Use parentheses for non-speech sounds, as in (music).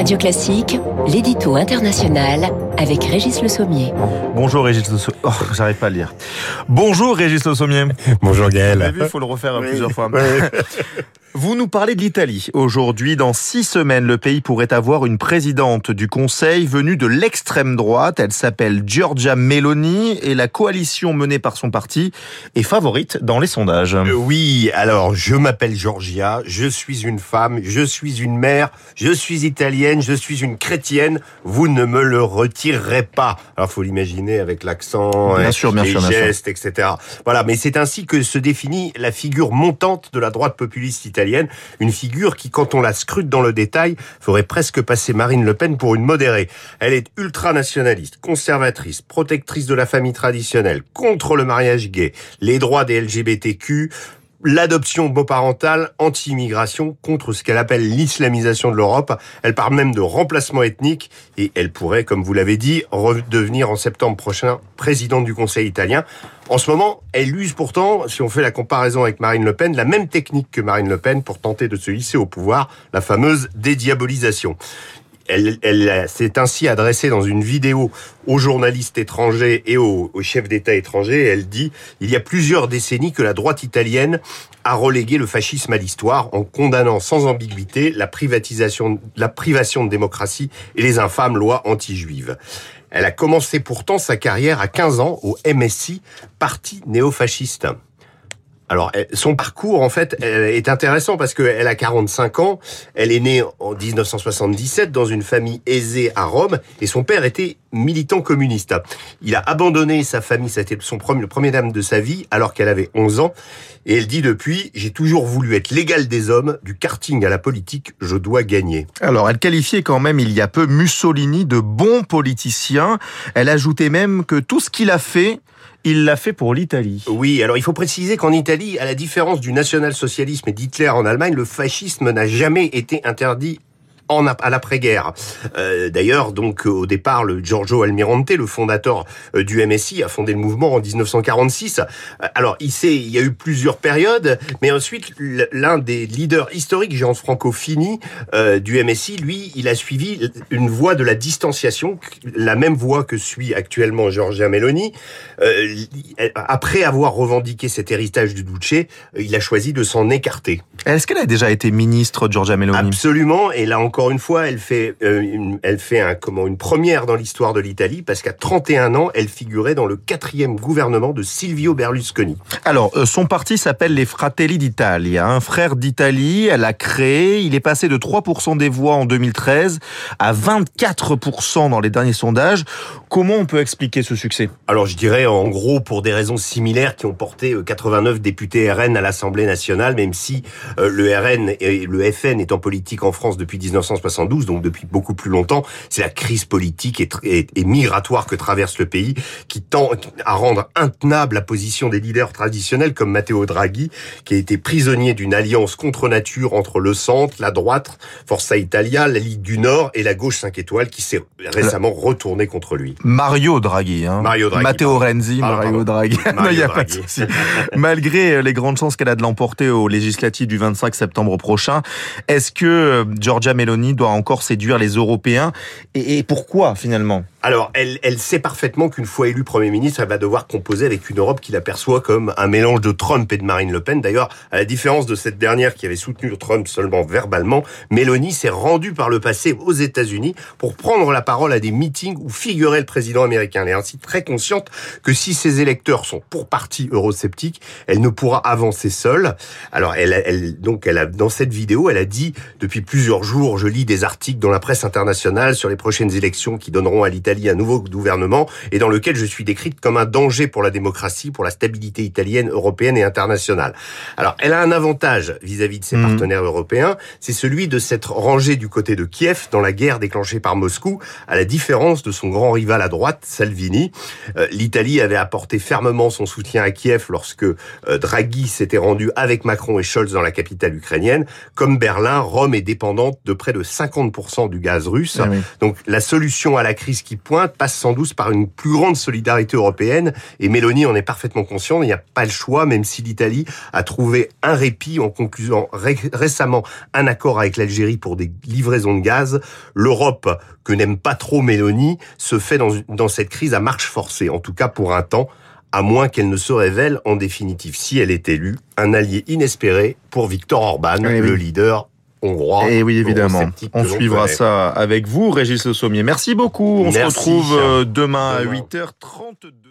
Radio Classique, l'édito international avec Régis Le Sommier. Bonjour Régis Le Sommier. Oh, j'arrive pas à lire. Bonjour Régis Le Sommier. Bonjour Gaël. Vous avez vu, il faut le refaire plusieurs fois. (laughs) Vous nous parlez de l'Italie. Aujourd'hui, dans six semaines, le pays pourrait avoir une présidente du Conseil venue de l'extrême droite. Elle s'appelle Giorgia Meloni et la coalition menée par son parti est favorite dans les sondages. Euh, oui, alors je m'appelle Giorgia, je suis une femme, je suis une mère, je suis italienne, je suis une chrétienne. Vous ne me le retirerez pas. Alors faut l'imaginer avec l'accent, bien sûr, bien les sûr, gestes, etc. Voilà, mais c'est ainsi que se définit la figure montante de la droite populiste italienne une figure qui, quand on la scrute dans le détail, ferait presque passer Marine Le Pen pour une modérée. Elle est ultranationaliste, conservatrice, protectrice de la famille traditionnelle, contre le mariage gay, les droits des LGBTQ, l'adoption beau-parentale, anti-immigration, contre ce qu'elle appelle l'islamisation de l'Europe. Elle parle même de remplacement ethnique et elle pourrait, comme vous l'avez dit, redevenir en septembre prochain présidente du Conseil italien. En ce moment, elle use pourtant, si on fait la comparaison avec Marine Le Pen, la même technique que Marine Le Pen pour tenter de se hisser au pouvoir, la fameuse dédiabolisation elle, s'est ainsi adressée dans une vidéo aux journalistes étrangers et aux, chefs d'État étrangers. Elle dit il y a plusieurs décennies que la droite italienne a relégué le fascisme à l'histoire en condamnant sans ambiguïté la privatisation, la privation de démocratie et les infâmes lois anti-juives. Elle a commencé pourtant sa carrière à 15 ans au MSI, parti néofasciste. Alors, son parcours, en fait, est intéressant parce qu'elle a 45 ans. Elle est née en 1977 dans une famille aisée à Rome et son père était militant communiste. Il a abandonné sa famille, c'était son premier, le premier dame de sa vie, alors qu'elle avait 11 ans. Et elle dit depuis, j'ai toujours voulu être l'égal des hommes, du karting à la politique, je dois gagner. Alors, elle qualifiait quand même il y a peu Mussolini de bon politicien. Elle ajoutait même que tout ce qu'il a fait, il l'a fait pour l'Italie. Oui, alors il faut préciser qu'en Italie, à la différence du national-socialisme et d'Hitler en Allemagne, le fascisme n'a jamais été interdit en, à l'après-guerre. Euh, D'ailleurs, donc au départ, le Giorgio Almirante, le fondateur euh, du MSI, a fondé le mouvement en 1946. Euh, alors, il sait, il y a eu plusieurs périodes, mais ensuite, l'un des leaders historiques, Gianfranco Fini, euh, du MSI, lui, il a suivi une voie de la distanciation, la même voie que suit actuellement Giorgia Meloni. Euh, après avoir revendiqué cet héritage du Duce, il a choisi de s'en écarter. Est-ce qu'elle a déjà été ministre, Giorgia Meloni? Absolument, et là encore encore une fois, elle fait, euh, une, elle fait un, comment, une première dans l'histoire de l'Italie parce qu'à 31 ans, elle figurait dans le quatrième gouvernement de Silvio Berlusconi. Alors, euh, son parti s'appelle les Fratelli d'Italia, un frère d'Italie. Elle a créé, il est passé de 3% des voix en 2013 à 24% dans les derniers sondages. Comment on peut expliquer ce succès? Alors, je dirais en gros pour des raisons similaires qui ont porté 89 euh, députés RN à l'Assemblée nationale, même si le RN et le FN est en politique en France depuis 19 1972, donc depuis beaucoup plus longtemps, c'est la crise politique et, migratoire que traverse le pays qui tend à rendre intenable la position des leaders traditionnels comme Matteo Draghi, qui a été prisonnier d'une alliance contre nature entre le centre, la droite, Forza Italia, la Ligue du Nord et la gauche 5 étoiles qui s'est récemment retournée contre lui. Mario Draghi, hein. Mario Draghi. Matteo Renzi, Mario Draghi. (laughs) il y a pas de souci. Malgré euh, les grandes chances qu'elle a de l'emporter aux législatives du 25 septembre prochain, est-ce que euh, Giorgia Doit encore séduire les Européens. Et, pourquoi finalement? Alors, elle, elle sait parfaitement qu'une fois élue Premier ministre, elle va devoir composer avec une Europe qui l'aperçoit comme un mélange de Trump et de Marine Le Pen. D'ailleurs, à la différence de cette dernière qui avait soutenu Trump seulement verbalement, Mélanie s'est rendue par le passé aux États-Unis pour prendre la parole à des meetings où figurait le président américain. Elle est ainsi très consciente que si ses électeurs sont pour partie eurosceptiques, elle ne pourra avancer seule. Alors, elle, elle donc, elle a, dans cette vidéo, elle a dit depuis plusieurs jours, je lis des articles dans la presse internationale sur les prochaines élections qui donneront à l'Italie un nouveau gouvernement, et dans lequel je suis décrite comme un danger pour la démocratie, pour la stabilité italienne, européenne et internationale. Alors, elle a un avantage vis-à-vis de ses mhm. partenaires européens, c'est celui de s'être rangée du côté de Kiev dans la guerre déclenchée par Moscou, à la différence de son grand rival à droite, Salvini. Euh, L'Italie avait apporté fermement son soutien à Kiev lorsque euh, Draghi s'était rendu avec Macron et Scholz dans la capitale ukrainienne. Comme Berlin, Rome est dépendante de près de 50% du gaz russe. Ah Donc la solution à la crise qui pointe passe sans doute par une plus grande solidarité européenne. Et Mélanie en est parfaitement conscient. Il n'y a pas le choix, même si l'Italie a trouvé un répit en concluant récemment un accord avec l'Algérie pour des livraisons de gaz. L'Europe, que n'aime pas trop Mélanie, se fait dans, dans cette crise à marche forcée, en tout cas pour un temps à moins qu'elle ne se révèle en définitive, si elle est élue, un allié inespéré pour Viktor Orban, eh le leader hongrois. Et eh oui, évidemment. On suivra ça avec vous, Régis Le Sommier. Merci beaucoup. On se retrouve euh, demain à 8h32.